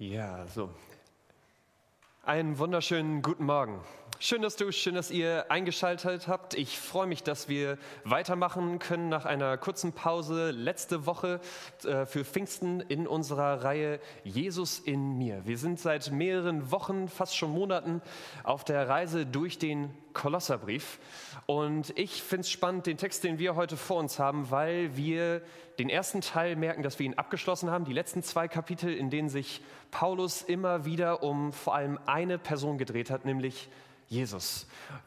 Ja, so. Einen wunderschönen guten Morgen. Schön, dass du, schön, dass ihr eingeschaltet habt. Ich freue mich, dass wir weitermachen können nach einer kurzen Pause letzte Woche äh, für Pfingsten in unserer Reihe Jesus in mir. Wir sind seit mehreren Wochen, fast schon Monaten auf der Reise durch den Kolosserbrief. Und ich finde es spannend, den Text, den wir heute vor uns haben, weil wir den ersten Teil merken, dass wir ihn abgeschlossen haben. Die letzten zwei Kapitel, in denen sich Paulus immer wieder um vor allem eine Person gedreht hat, nämlich Jesus.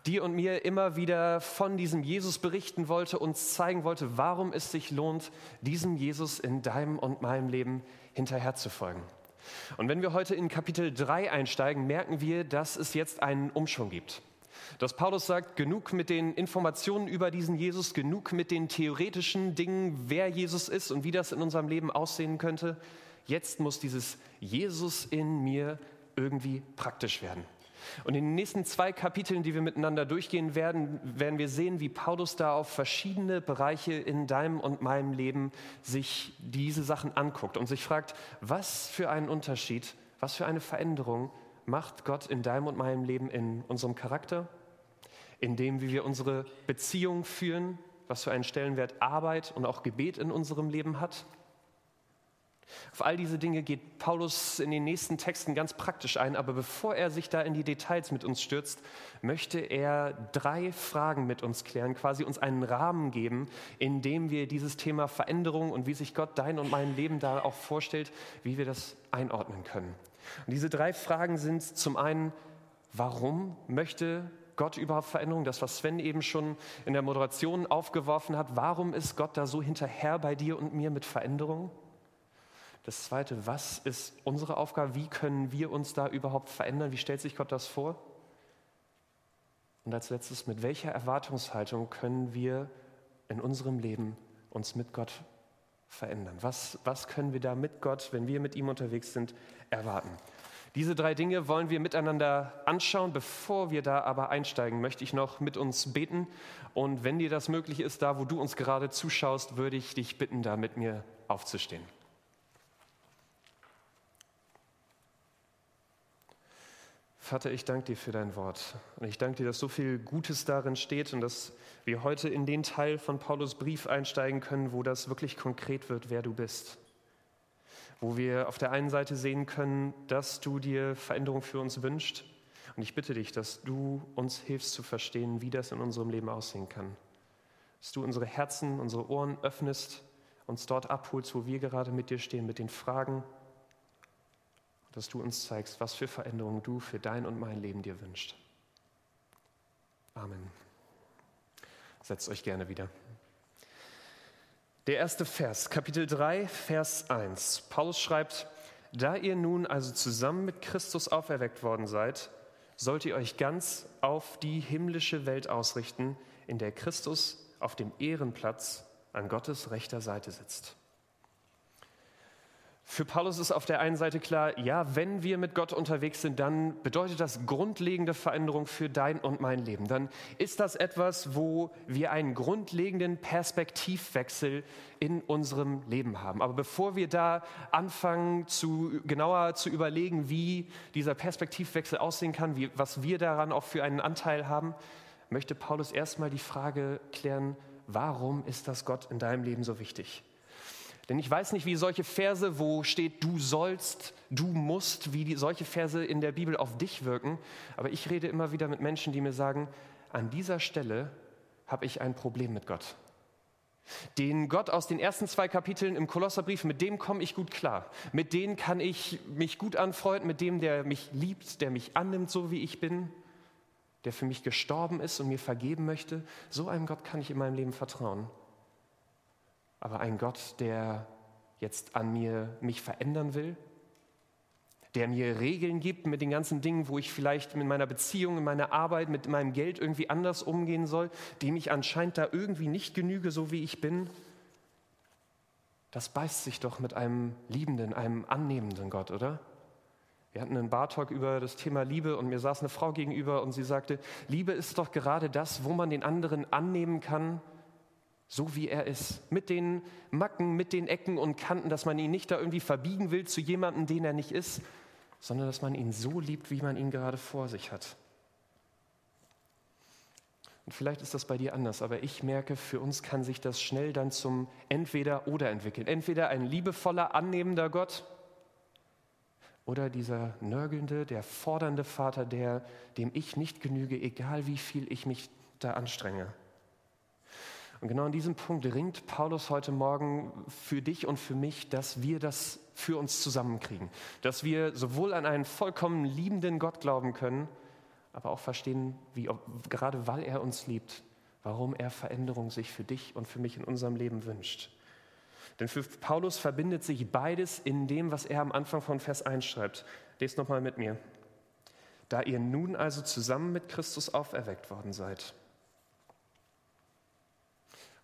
Dir und mir immer wieder von diesem Jesus berichten wollte, uns zeigen wollte, warum es sich lohnt, diesem Jesus in deinem und meinem Leben hinterherzufolgen. Und wenn wir heute in Kapitel 3 einsteigen, merken wir, dass es jetzt einen Umschwung gibt. Dass Paulus sagt, genug mit den Informationen über diesen Jesus, genug mit den theoretischen Dingen, wer Jesus ist und wie das in unserem Leben aussehen könnte. Jetzt muss dieses Jesus in mir irgendwie praktisch werden. Und in den nächsten zwei Kapiteln, die wir miteinander durchgehen werden, werden wir sehen, wie Paulus da auf verschiedene Bereiche in deinem und meinem Leben sich diese Sachen anguckt und sich fragt, was für einen Unterschied, was für eine Veränderung macht Gott in deinem und meinem Leben in unserem Charakter, in dem, wie wir unsere Beziehung führen, was für einen Stellenwert Arbeit und auch Gebet in unserem Leben hat auf all diese Dinge geht Paulus in den nächsten Texten ganz praktisch ein, aber bevor er sich da in die Details mit uns stürzt, möchte er drei Fragen mit uns klären, quasi uns einen Rahmen geben, in dem wir dieses Thema Veränderung und wie sich Gott dein und mein Leben da auch vorstellt, wie wir das einordnen können. Und diese drei Fragen sind zum einen, warum möchte Gott überhaupt Veränderung? Das, was Sven eben schon in der Moderation aufgeworfen hat, warum ist Gott da so hinterher bei dir und mir mit Veränderung? Das Zweite, was ist unsere Aufgabe? Wie können wir uns da überhaupt verändern? Wie stellt sich Gott das vor? Und als letztes, mit welcher Erwartungshaltung können wir in unserem Leben uns mit Gott verändern? Was, was können wir da mit Gott, wenn wir mit ihm unterwegs sind, erwarten? Diese drei Dinge wollen wir miteinander anschauen. Bevor wir da aber einsteigen, möchte ich noch mit uns beten. Und wenn dir das möglich ist, da wo du uns gerade zuschaust, würde ich dich bitten, da mit mir aufzustehen. Vater, ich danke dir für dein Wort. Und ich danke dir, dass so viel Gutes darin steht und dass wir heute in den Teil von Paulus Brief einsteigen können, wo das wirklich konkret wird, wer du bist. Wo wir auf der einen Seite sehen können, dass du dir Veränderung für uns wünschst. Und ich bitte dich, dass du uns hilfst zu verstehen, wie das in unserem Leben aussehen kann. Dass du unsere Herzen, unsere Ohren öffnest, uns dort abholst, wo wir gerade mit dir stehen, mit den Fragen, dass du uns zeigst, was für Veränderungen du für dein und mein Leben dir wünschst. Amen. Setzt euch gerne wieder. Der erste Vers, Kapitel 3, Vers 1. Paulus schreibt, da ihr nun also zusammen mit Christus auferweckt worden seid, sollt ihr euch ganz auf die himmlische Welt ausrichten, in der Christus auf dem Ehrenplatz an Gottes rechter Seite sitzt. Für Paulus ist auf der einen Seite klar, ja, wenn wir mit Gott unterwegs sind, dann bedeutet das grundlegende Veränderung für dein und mein Leben. Dann ist das etwas, wo wir einen grundlegenden Perspektivwechsel in unserem Leben haben. Aber bevor wir da anfangen, zu, genauer zu überlegen, wie dieser Perspektivwechsel aussehen kann, wie, was wir daran auch für einen Anteil haben, möchte Paulus erstmal die Frage klären, warum ist das Gott in deinem Leben so wichtig? Denn ich weiß nicht, wie solche Verse, wo steht, du sollst, du musst, wie die, solche Verse in der Bibel auf dich wirken. Aber ich rede immer wieder mit Menschen, die mir sagen, an dieser Stelle habe ich ein Problem mit Gott. Den Gott aus den ersten zwei Kapiteln im Kolosserbrief, mit dem komme ich gut klar. Mit dem kann ich mich gut anfreunden, mit dem, der mich liebt, der mich annimmt, so wie ich bin, der für mich gestorben ist und mir vergeben möchte. So einem Gott kann ich in meinem Leben vertrauen aber ein Gott, der jetzt an mir mich verändern will, der mir Regeln gibt mit den ganzen Dingen, wo ich vielleicht mit meiner Beziehung, in meiner Arbeit, mit meinem Geld irgendwie anders umgehen soll, dem ich anscheinend da irgendwie nicht genüge, so wie ich bin. Das beißt sich doch mit einem liebenden, einem annehmenden Gott, oder? Wir hatten einen Bartalk über das Thema Liebe und mir saß eine Frau gegenüber und sie sagte, Liebe ist doch gerade das, wo man den anderen annehmen kann, so wie er ist, mit den Macken, mit den Ecken und Kanten, dass man ihn nicht da irgendwie verbiegen will zu jemandem, den er nicht ist, sondern dass man ihn so liebt, wie man ihn gerade vor sich hat. Und vielleicht ist das bei dir anders, aber ich merke, für uns kann sich das schnell dann zum Entweder-Oder entwickeln. Entweder ein liebevoller, annehmender Gott oder dieser nörgelnde, der fordernde Vater, der, dem ich nicht genüge, egal wie viel ich mich da anstrenge. Und genau an diesem Punkt ringt Paulus heute Morgen für dich und für mich, dass wir das für uns zusammenkriegen. Dass wir sowohl an einen vollkommen liebenden Gott glauben können, aber auch verstehen, wie, gerade weil er uns liebt, warum er Veränderung sich für dich und für mich in unserem Leben wünscht. Denn für Paulus verbindet sich beides in dem, was er am Anfang von Vers 1 schreibt. Lest nochmal mit mir. Da ihr nun also zusammen mit Christus auferweckt worden seid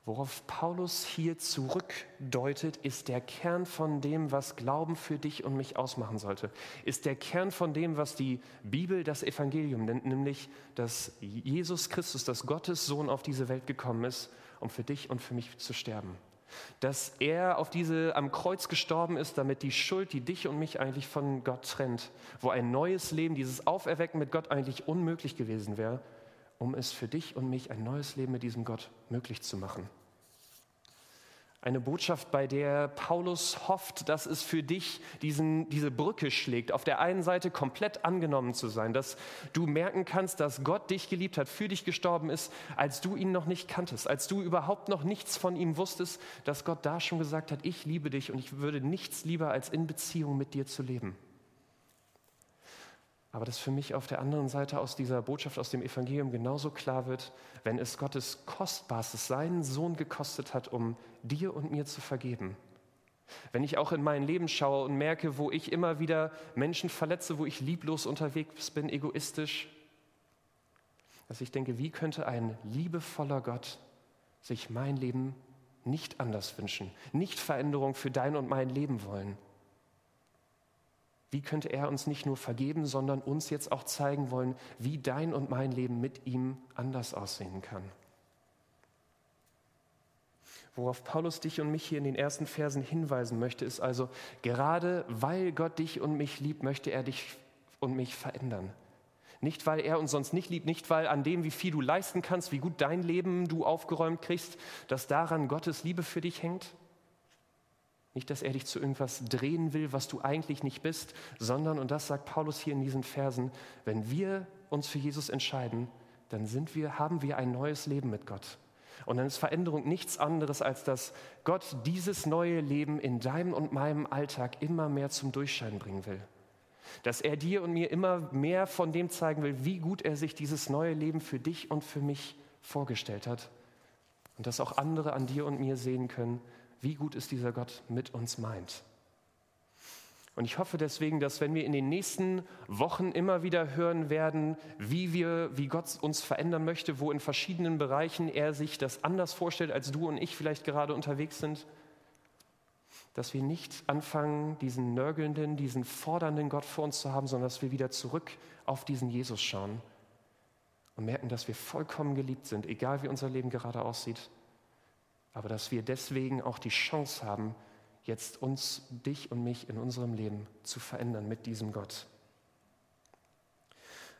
Worauf Paulus hier zurückdeutet, ist der Kern von dem, was Glauben für dich und mich ausmachen sollte. Ist der Kern von dem, was die Bibel das Evangelium nennt, nämlich, dass Jesus Christus, dass Gottes Sohn auf diese Welt gekommen ist, um für dich und für mich zu sterben. Dass er auf diese am Kreuz gestorben ist, damit die Schuld, die dich und mich eigentlich von Gott trennt, wo ein neues Leben, dieses Auferwecken mit Gott eigentlich unmöglich gewesen wäre, um es für dich und mich ein neues Leben mit diesem Gott möglich zu machen. Eine Botschaft, bei der Paulus hofft, dass es für dich diesen, diese Brücke schlägt. Auf der einen Seite komplett angenommen zu sein, dass du merken kannst, dass Gott dich geliebt hat, für dich gestorben ist, als du ihn noch nicht kanntest, als du überhaupt noch nichts von ihm wusstest, dass Gott da schon gesagt hat, ich liebe dich und ich würde nichts lieber, als in Beziehung mit dir zu leben. Aber dass für mich auf der anderen Seite aus dieser Botschaft, aus dem Evangelium genauso klar wird, wenn es Gottes Kostbarstes, seinen Sohn gekostet hat, um dir und mir zu vergeben. Wenn ich auch in mein Leben schaue und merke, wo ich immer wieder Menschen verletze, wo ich lieblos unterwegs bin, egoistisch, dass ich denke, wie könnte ein liebevoller Gott sich mein Leben nicht anders wünschen, nicht Veränderung für dein und mein Leben wollen? Wie könnte er uns nicht nur vergeben, sondern uns jetzt auch zeigen wollen, wie dein und mein Leben mit ihm anders aussehen kann? Worauf Paulus dich und mich hier in den ersten Versen hinweisen möchte, ist also, gerade weil Gott dich und mich liebt, möchte er dich und mich verändern. Nicht, weil er uns sonst nicht liebt, nicht, weil an dem, wie viel du leisten kannst, wie gut dein Leben du aufgeräumt kriegst, dass daran Gottes Liebe für dich hängt, nicht, dass er dich zu irgendwas drehen will, was du eigentlich nicht bist, sondern, und das sagt Paulus hier in diesen Versen, wenn wir uns für Jesus entscheiden, dann sind wir, haben wir ein neues Leben mit Gott. Und dann ist Veränderung nichts anderes, als dass Gott dieses neue Leben in deinem und meinem Alltag immer mehr zum Durchschein bringen will. Dass er dir und mir immer mehr von dem zeigen will, wie gut er sich dieses neue Leben für dich und für mich vorgestellt hat. Und dass auch andere an dir und mir sehen können, wie gut es dieser Gott mit uns meint. Und ich hoffe deswegen, dass wenn wir in den nächsten Wochen immer wieder hören werden, wie wir, wie Gott uns verändern möchte, wo in verschiedenen Bereichen er sich das anders vorstellt, als du und ich vielleicht gerade unterwegs sind, dass wir nicht anfangen, diesen nörgelnden, diesen fordernden Gott vor uns zu haben, sondern dass wir wieder zurück auf diesen Jesus schauen und merken, dass wir vollkommen geliebt sind, egal wie unser Leben gerade aussieht aber dass wir deswegen auch die Chance haben, jetzt uns, dich und mich in unserem Leben zu verändern mit diesem Gott.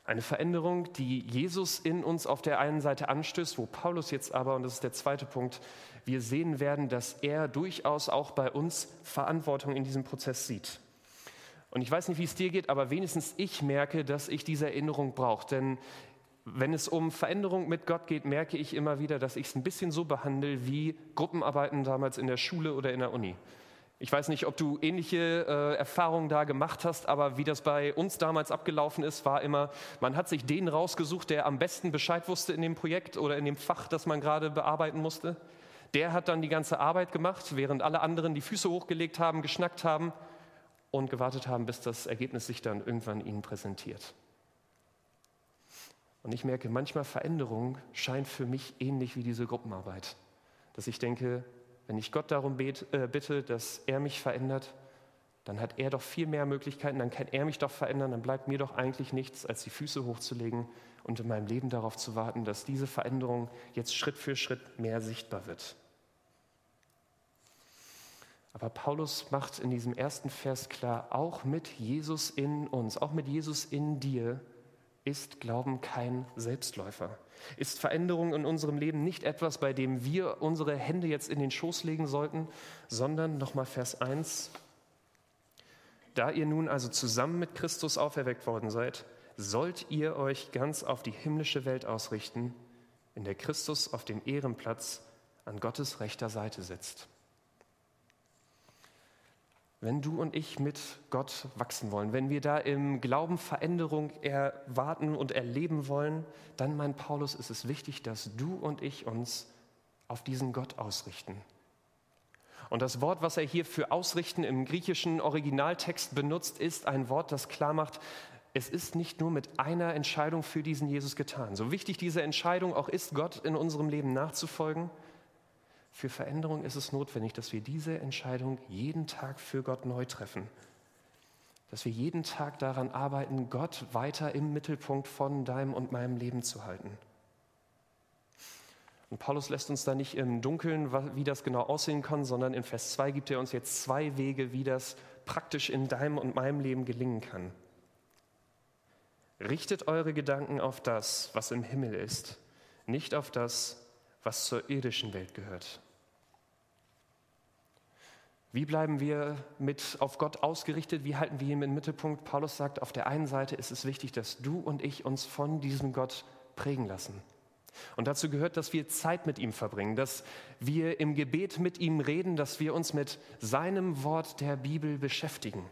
Eine Veränderung, die Jesus in uns auf der einen Seite anstößt, wo Paulus jetzt aber, und das ist der zweite Punkt, wir sehen werden, dass er durchaus auch bei uns Verantwortung in diesem Prozess sieht. Und ich weiß nicht, wie es dir geht, aber wenigstens ich merke, dass ich diese Erinnerung brauche. Denn wenn es um Veränderung mit Gott geht, merke ich immer wieder, dass ich es ein bisschen so behandle wie Gruppenarbeiten damals in der Schule oder in der Uni. Ich weiß nicht, ob du ähnliche äh, Erfahrungen da gemacht hast, aber wie das bei uns damals abgelaufen ist, war immer, man hat sich den rausgesucht, der am besten Bescheid wusste in dem Projekt oder in dem Fach, das man gerade bearbeiten musste. Der hat dann die ganze Arbeit gemacht, während alle anderen die Füße hochgelegt haben, geschnackt haben und gewartet haben, bis das Ergebnis sich dann irgendwann ihnen präsentiert. Und ich merke, manchmal Veränderung scheint für mich ähnlich wie diese Gruppenarbeit. Dass ich denke, wenn ich Gott darum bet, äh, bitte, dass er mich verändert, dann hat er doch viel mehr Möglichkeiten, dann kann er mich doch verändern, dann bleibt mir doch eigentlich nichts, als die Füße hochzulegen und in meinem Leben darauf zu warten, dass diese Veränderung jetzt Schritt für Schritt mehr sichtbar wird. Aber Paulus macht in diesem ersten Vers klar, auch mit Jesus in uns, auch mit Jesus in dir ist Glauben kein Selbstläufer. Ist Veränderung in unserem Leben nicht etwas, bei dem wir unsere Hände jetzt in den Schoß legen sollten, sondern nochmal Vers 1. Da ihr nun also zusammen mit Christus auferweckt worden seid, sollt ihr euch ganz auf die himmlische Welt ausrichten, in der Christus auf dem Ehrenplatz an Gottes rechter Seite sitzt. Wenn du und ich mit Gott wachsen wollen, wenn wir da im Glauben Veränderung erwarten und erleben wollen, dann, mein Paulus, ist es wichtig, dass du und ich uns auf diesen Gott ausrichten. Und das Wort, was er hier für ausrichten im griechischen Originaltext benutzt, ist ein Wort, das klar macht, es ist nicht nur mit einer Entscheidung für diesen Jesus getan. So wichtig diese Entscheidung auch ist, Gott in unserem Leben nachzufolgen, für Veränderung ist es notwendig, dass wir diese Entscheidung jeden Tag für Gott neu treffen. Dass wir jeden Tag daran arbeiten, Gott weiter im Mittelpunkt von deinem und meinem Leben zu halten. Und Paulus lässt uns da nicht im Dunkeln, wie das genau aussehen kann, sondern in Vers 2 gibt er uns jetzt zwei Wege, wie das praktisch in deinem und meinem Leben gelingen kann. Richtet eure Gedanken auf das, was im Himmel ist, nicht auf das, was zur irdischen Welt gehört. Wie bleiben wir mit auf Gott ausgerichtet? Wie halten wir ihn im Mittelpunkt? Paulus sagt, auf der einen Seite ist es wichtig, dass du und ich uns von diesem Gott prägen lassen. Und dazu gehört, dass wir Zeit mit ihm verbringen, dass wir im Gebet mit ihm reden, dass wir uns mit seinem Wort der Bibel beschäftigen.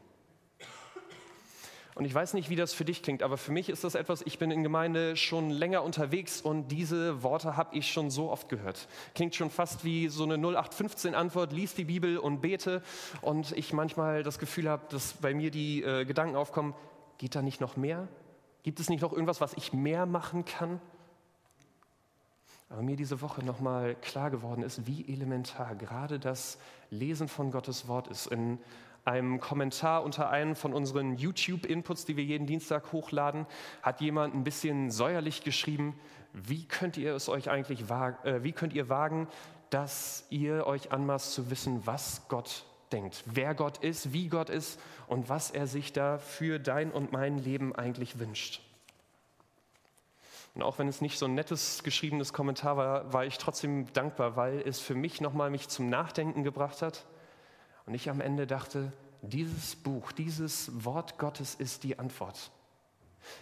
Und ich weiß nicht, wie das für dich klingt, aber für mich ist das etwas, ich bin in Gemeinde schon länger unterwegs und diese Worte habe ich schon so oft gehört. Klingt schon fast wie so eine 0815-Antwort, lies die Bibel und bete. Und ich manchmal das Gefühl habe, dass bei mir die äh, Gedanken aufkommen, geht da nicht noch mehr? Gibt es nicht noch irgendwas, was ich mehr machen kann? Aber mir diese Woche nochmal klar geworden ist, wie elementar gerade das Lesen von Gottes Wort ist. In einem Kommentar unter einem von unseren YouTube-Inputs, die wir jeden Dienstag hochladen, hat jemand ein bisschen säuerlich geschrieben, wie könnt ihr es euch eigentlich wagen, äh, wie könnt ihr wagen, dass ihr euch anmaßt zu wissen, was Gott denkt, wer Gott ist, wie Gott ist und was er sich da für dein und mein Leben eigentlich wünscht. Und auch wenn es nicht so ein nettes geschriebenes Kommentar war, war ich trotzdem dankbar, weil es für mich nochmal mich zum Nachdenken gebracht hat und ich am Ende dachte, dieses Buch, dieses Wort Gottes ist die Antwort.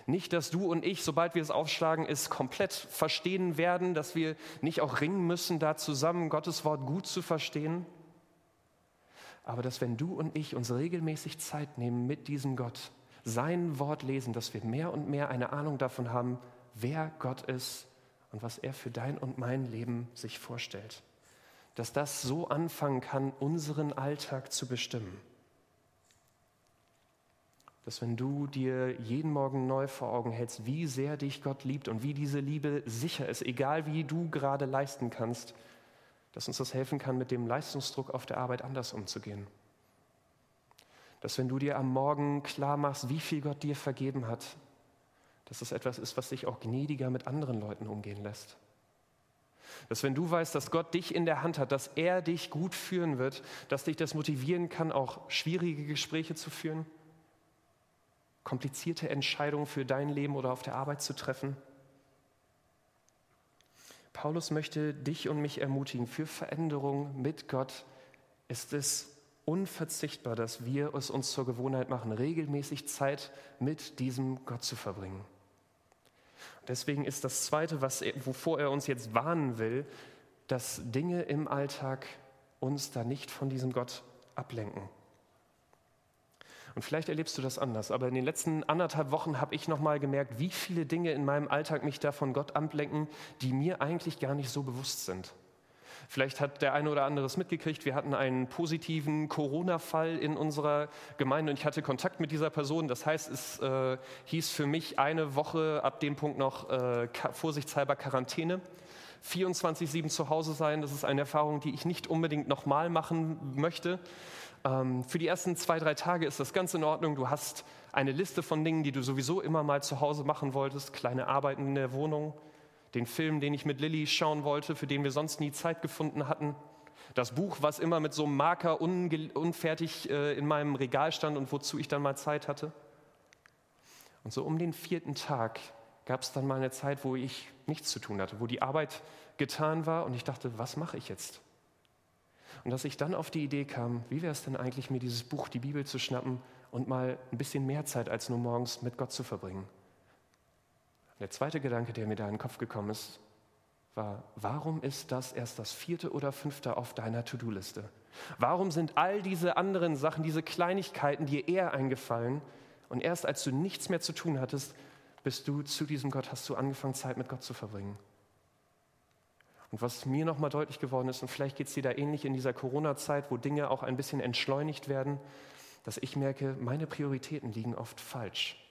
Nicht, dass du und ich, sobald wir es aufschlagen, es komplett verstehen werden, dass wir nicht auch ringen müssen, da zusammen Gottes Wort gut zu verstehen, aber dass wenn du und ich uns regelmäßig Zeit nehmen mit diesem Gott, sein Wort lesen, dass wir mehr und mehr eine Ahnung davon haben, wer Gott ist und was er für dein und mein Leben sich vorstellt dass das so anfangen kann, unseren Alltag zu bestimmen. Dass wenn du dir jeden Morgen neu vor Augen hältst, wie sehr dich Gott liebt und wie diese Liebe sicher ist, egal wie du gerade leisten kannst, dass uns das helfen kann, mit dem Leistungsdruck auf der Arbeit anders umzugehen. Dass wenn du dir am Morgen klar machst, wie viel Gott dir vergeben hat, dass das etwas ist, was dich auch gnädiger mit anderen Leuten umgehen lässt. Dass wenn du weißt, dass Gott dich in der Hand hat, dass er dich gut führen wird, dass dich das motivieren kann, auch schwierige Gespräche zu führen, komplizierte Entscheidungen für dein Leben oder auf der Arbeit zu treffen. Paulus möchte dich und mich ermutigen, für Veränderung mit Gott ist es unverzichtbar, dass wir es uns zur Gewohnheit machen, regelmäßig Zeit mit diesem Gott zu verbringen. Deswegen ist das Zweite, was wovor er uns jetzt warnen will, dass Dinge im Alltag uns da nicht von diesem Gott ablenken. Und vielleicht erlebst du das anders, aber in den letzten anderthalb Wochen habe ich nochmal gemerkt, wie viele Dinge in meinem Alltag mich da von Gott ablenken, die mir eigentlich gar nicht so bewusst sind. Vielleicht hat der eine oder andere es mitgekriegt. Wir hatten einen positiven Corona-Fall in unserer Gemeinde und ich hatte Kontakt mit dieser Person. Das heißt, es äh, hieß für mich eine Woche ab dem Punkt noch äh, vorsichtshalber Quarantäne. 24-7 zu Hause sein, das ist eine Erfahrung, die ich nicht unbedingt nochmal machen möchte. Ähm, für die ersten zwei, drei Tage ist das ganz in Ordnung. Du hast eine Liste von Dingen, die du sowieso immer mal zu Hause machen wolltest, kleine Arbeiten in der Wohnung, den Film, den ich mit Lilly schauen wollte, für den wir sonst nie Zeit gefunden hatten. Das Buch, was immer mit so einem Marker unfertig äh, in meinem Regal stand und wozu ich dann mal Zeit hatte. Und so um den vierten Tag gab es dann mal eine Zeit, wo ich nichts zu tun hatte, wo die Arbeit getan war und ich dachte, was mache ich jetzt? Und dass ich dann auf die Idee kam, wie wäre es denn eigentlich, mir dieses Buch, die Bibel zu schnappen und mal ein bisschen mehr Zeit als nur morgens mit Gott zu verbringen. Der zweite Gedanke, der mir da in den Kopf gekommen ist, war, warum ist das erst das vierte oder fünfte auf deiner To-Do-Liste? Warum sind all diese anderen Sachen, diese Kleinigkeiten dir eher eingefallen und erst als du nichts mehr zu tun hattest, bist du zu diesem Gott, hast du angefangen, Zeit mit Gott zu verbringen? Und was mir nochmal deutlich geworden ist, und vielleicht geht es dir da ähnlich in dieser Corona-Zeit, wo Dinge auch ein bisschen entschleunigt werden, dass ich merke, meine Prioritäten liegen oft falsch.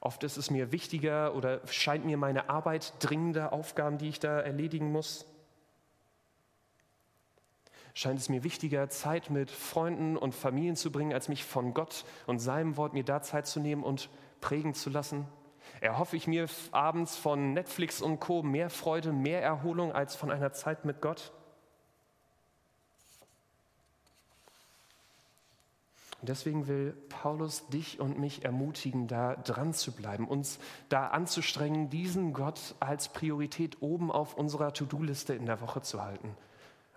Oft ist es mir wichtiger oder scheint mir meine Arbeit dringender, Aufgaben, die ich da erledigen muss. Scheint es mir wichtiger, Zeit mit Freunden und Familien zu bringen, als mich von Gott und seinem Wort mir da Zeit zu nehmen und prägen zu lassen? Erhoffe ich mir abends von Netflix und Co. mehr Freude, mehr Erholung als von einer Zeit mit Gott? Und deswegen will Paulus dich und mich ermutigen, da dran zu bleiben, uns da anzustrengen, diesen Gott als Priorität oben auf unserer To-Do-Liste in der Woche zu halten.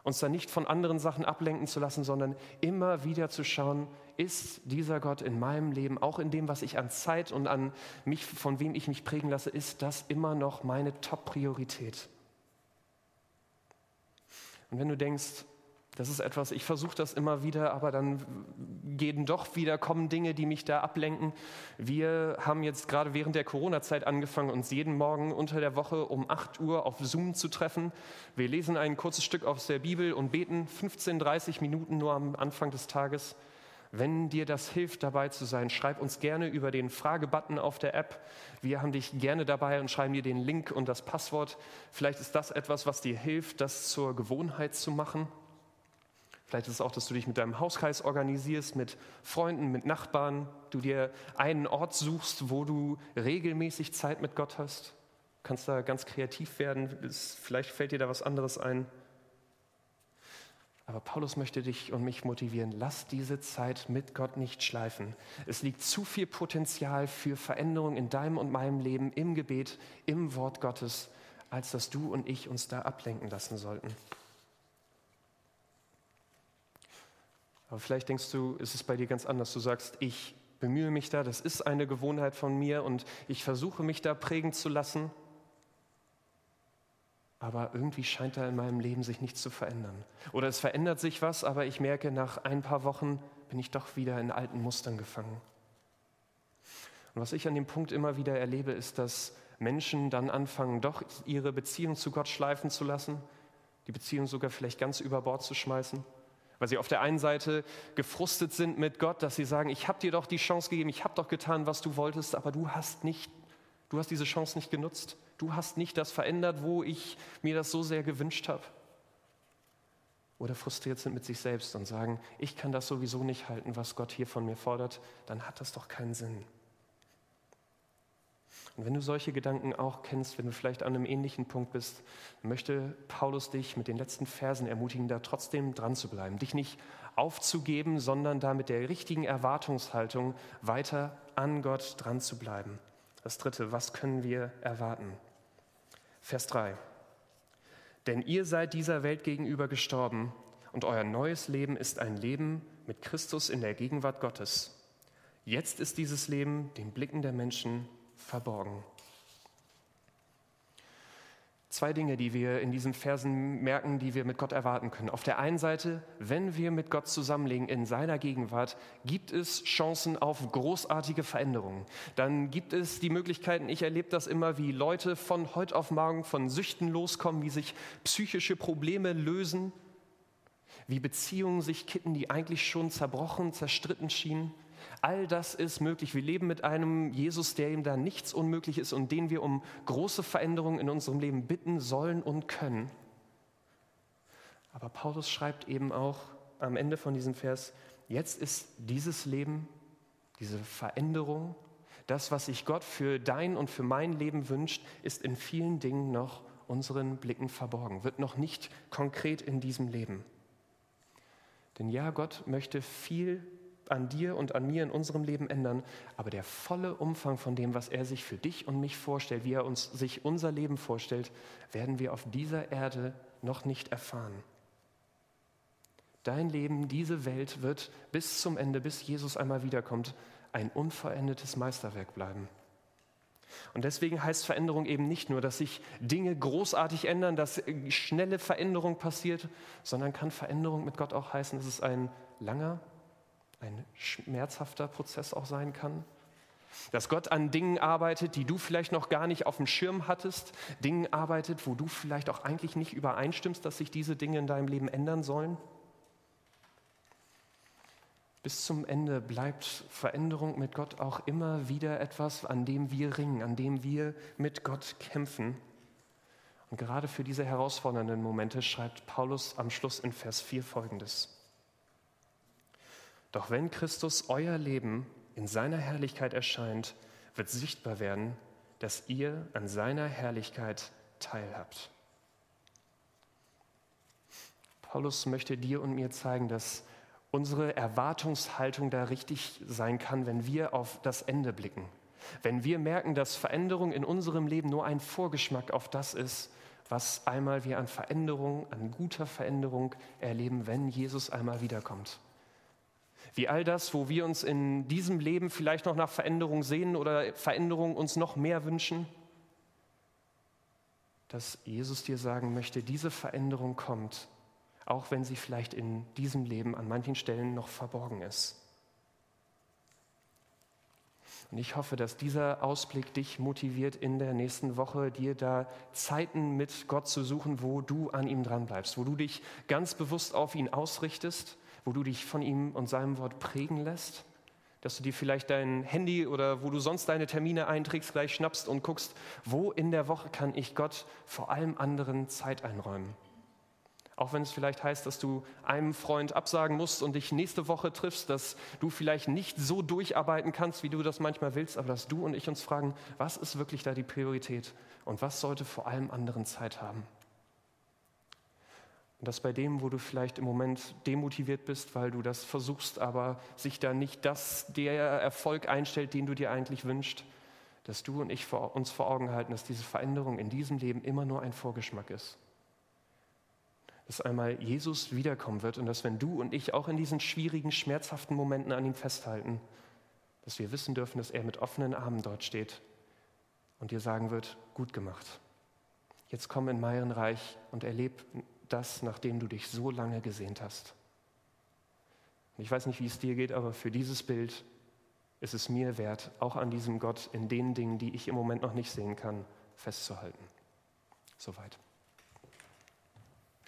Uns da nicht von anderen Sachen ablenken zu lassen, sondern immer wieder zu schauen, ist dieser Gott in meinem Leben, auch in dem, was ich an Zeit und an mich, von wem ich mich prägen lasse, ist das immer noch meine Top-Priorität? Und wenn du denkst, das ist etwas, ich versuche das immer wieder, aber dann gehen doch wieder, kommen Dinge, die mich da ablenken. Wir haben jetzt gerade während der Corona-Zeit angefangen, uns jeden Morgen unter der Woche um 8 Uhr auf Zoom zu treffen. Wir lesen ein kurzes Stück aus der Bibel und beten 15, 30 Minuten nur am Anfang des Tages. Wenn dir das hilft, dabei zu sein, schreib uns gerne über den Fragebutton auf der App. Wir haben dich gerne dabei und schreiben dir den Link und das Passwort. Vielleicht ist das etwas, was dir hilft, das zur Gewohnheit zu machen. Vielleicht ist es auch, dass du dich mit deinem Hauskreis organisierst, mit Freunden, mit Nachbarn, du dir einen Ort suchst, wo du regelmäßig Zeit mit Gott hast. Du kannst da ganz kreativ werden, vielleicht fällt dir da was anderes ein. Aber Paulus möchte dich und mich motivieren, lass diese Zeit mit Gott nicht schleifen. Es liegt zu viel Potenzial für Veränderung in deinem und meinem Leben im Gebet, im Wort Gottes, als dass du und ich uns da ablenken lassen sollten. Aber vielleicht denkst du, ist es bei dir ganz anders. Du sagst, ich bemühe mich da, das ist eine Gewohnheit von mir und ich versuche mich da prägen zu lassen. Aber irgendwie scheint da in meinem Leben sich nichts zu verändern. Oder es verändert sich was, aber ich merke, nach ein paar Wochen bin ich doch wieder in alten Mustern gefangen. Und was ich an dem Punkt immer wieder erlebe, ist, dass Menschen dann anfangen, doch ihre Beziehung zu Gott schleifen zu lassen, die Beziehung sogar vielleicht ganz über Bord zu schmeißen weil sie auf der einen Seite gefrustet sind mit Gott, dass sie sagen, ich habe dir doch die Chance gegeben, ich habe doch getan, was du wolltest, aber du hast nicht, du hast diese Chance nicht genutzt. Du hast nicht das verändert, wo ich mir das so sehr gewünscht habe. Oder frustriert sind mit sich selbst und sagen, ich kann das sowieso nicht halten, was Gott hier von mir fordert, dann hat das doch keinen Sinn. Und wenn du solche Gedanken auch kennst, wenn du vielleicht an einem ähnlichen Punkt bist, möchte Paulus dich mit den letzten Versen ermutigen, da trotzdem dran zu bleiben, dich nicht aufzugeben, sondern da mit der richtigen Erwartungshaltung weiter an Gott dran zu bleiben. Das dritte, was können wir erwarten? Vers 3. Denn ihr seid dieser Welt gegenüber gestorben und euer neues Leben ist ein Leben mit Christus in der Gegenwart Gottes. Jetzt ist dieses Leben den Blicken der Menschen verborgen. Zwei Dinge, die wir in diesen Versen merken, die wir mit Gott erwarten können. Auf der einen Seite, wenn wir mit Gott zusammenlegen in seiner Gegenwart, gibt es Chancen auf großartige Veränderungen. Dann gibt es die Möglichkeiten, ich erlebe das immer, wie Leute von heute auf morgen von Süchten loskommen, wie sich psychische Probleme lösen, wie Beziehungen sich kitten, die eigentlich schon zerbrochen, zerstritten schienen. All das ist möglich. Wir leben mit einem Jesus, der ihm da nichts unmöglich ist und den wir um große Veränderungen in unserem Leben bitten sollen und können. Aber Paulus schreibt eben auch am Ende von diesem Vers, jetzt ist dieses Leben, diese Veränderung, das, was sich Gott für dein und für mein Leben wünscht, ist in vielen Dingen noch unseren Blicken verborgen, wird noch nicht konkret in diesem Leben. Denn ja, Gott möchte viel an dir und an mir in unserem Leben ändern, aber der volle Umfang von dem, was er sich für dich und mich vorstellt, wie er uns sich unser Leben vorstellt, werden wir auf dieser Erde noch nicht erfahren. Dein Leben, diese Welt wird bis zum Ende, bis Jesus einmal wiederkommt, ein unvollendetes Meisterwerk bleiben. Und deswegen heißt Veränderung eben nicht nur, dass sich Dinge großartig ändern, dass schnelle Veränderung passiert, sondern kann Veränderung mit Gott auch heißen, dass es ein langer, ein schmerzhafter Prozess auch sein kann. Dass Gott an Dingen arbeitet, die du vielleicht noch gar nicht auf dem Schirm hattest, Dingen arbeitet, wo du vielleicht auch eigentlich nicht übereinstimmst, dass sich diese Dinge in deinem Leben ändern sollen. Bis zum Ende bleibt Veränderung mit Gott auch immer wieder etwas, an dem wir ringen, an dem wir mit Gott kämpfen. Und gerade für diese herausfordernden Momente schreibt Paulus am Schluss in Vers 4 folgendes. Doch wenn Christus euer Leben in seiner Herrlichkeit erscheint, wird sichtbar werden, dass ihr an seiner Herrlichkeit teilhabt. Paulus möchte dir und mir zeigen, dass unsere Erwartungshaltung da richtig sein kann, wenn wir auf das Ende blicken. Wenn wir merken, dass Veränderung in unserem Leben nur ein Vorgeschmack auf das ist, was einmal wir an Veränderung, an guter Veränderung erleben, wenn Jesus einmal wiederkommt. Wie all das, wo wir uns in diesem Leben vielleicht noch nach Veränderung sehen oder Veränderung uns noch mehr wünschen, dass Jesus dir sagen möchte, diese Veränderung kommt auch wenn sie vielleicht in diesem Leben an manchen Stellen noch verborgen ist. Und ich hoffe, dass dieser Ausblick dich motiviert, in der nächsten Woche dir da Zeiten mit Gott zu suchen, wo du an ihm dranbleibst, wo du dich ganz bewusst auf ihn ausrichtest, wo du dich von ihm und seinem Wort prägen lässt, dass du dir vielleicht dein Handy oder wo du sonst deine Termine einträgst, gleich schnappst und guckst, wo in der Woche kann ich Gott vor allem anderen Zeit einräumen. Auch wenn es vielleicht heißt, dass du einem Freund absagen musst und dich nächste Woche triffst, dass du vielleicht nicht so durcharbeiten kannst, wie du das manchmal willst, aber dass du und ich uns fragen, was ist wirklich da die Priorität und was sollte vor allem anderen Zeit haben. Und dass bei dem, wo du vielleicht im Moment demotiviert bist, weil du das versuchst, aber sich da nicht das, der Erfolg einstellt, den du dir eigentlich wünschst, dass du und ich vor, uns vor Augen halten, dass diese Veränderung in diesem Leben immer nur ein Vorgeschmack ist dass einmal Jesus wiederkommen wird und dass wenn du und ich auch in diesen schwierigen, schmerzhaften Momenten an ihm festhalten, dass wir wissen dürfen, dass er mit offenen Armen dort steht und dir sagen wird, gut gemacht. Jetzt komm in mein Reich und erleb das, nachdem du dich so lange gesehnt hast. Und ich weiß nicht, wie es dir geht, aber für dieses Bild ist es mir wert, auch an diesem Gott in den Dingen, die ich im Moment noch nicht sehen kann, festzuhalten. Soweit.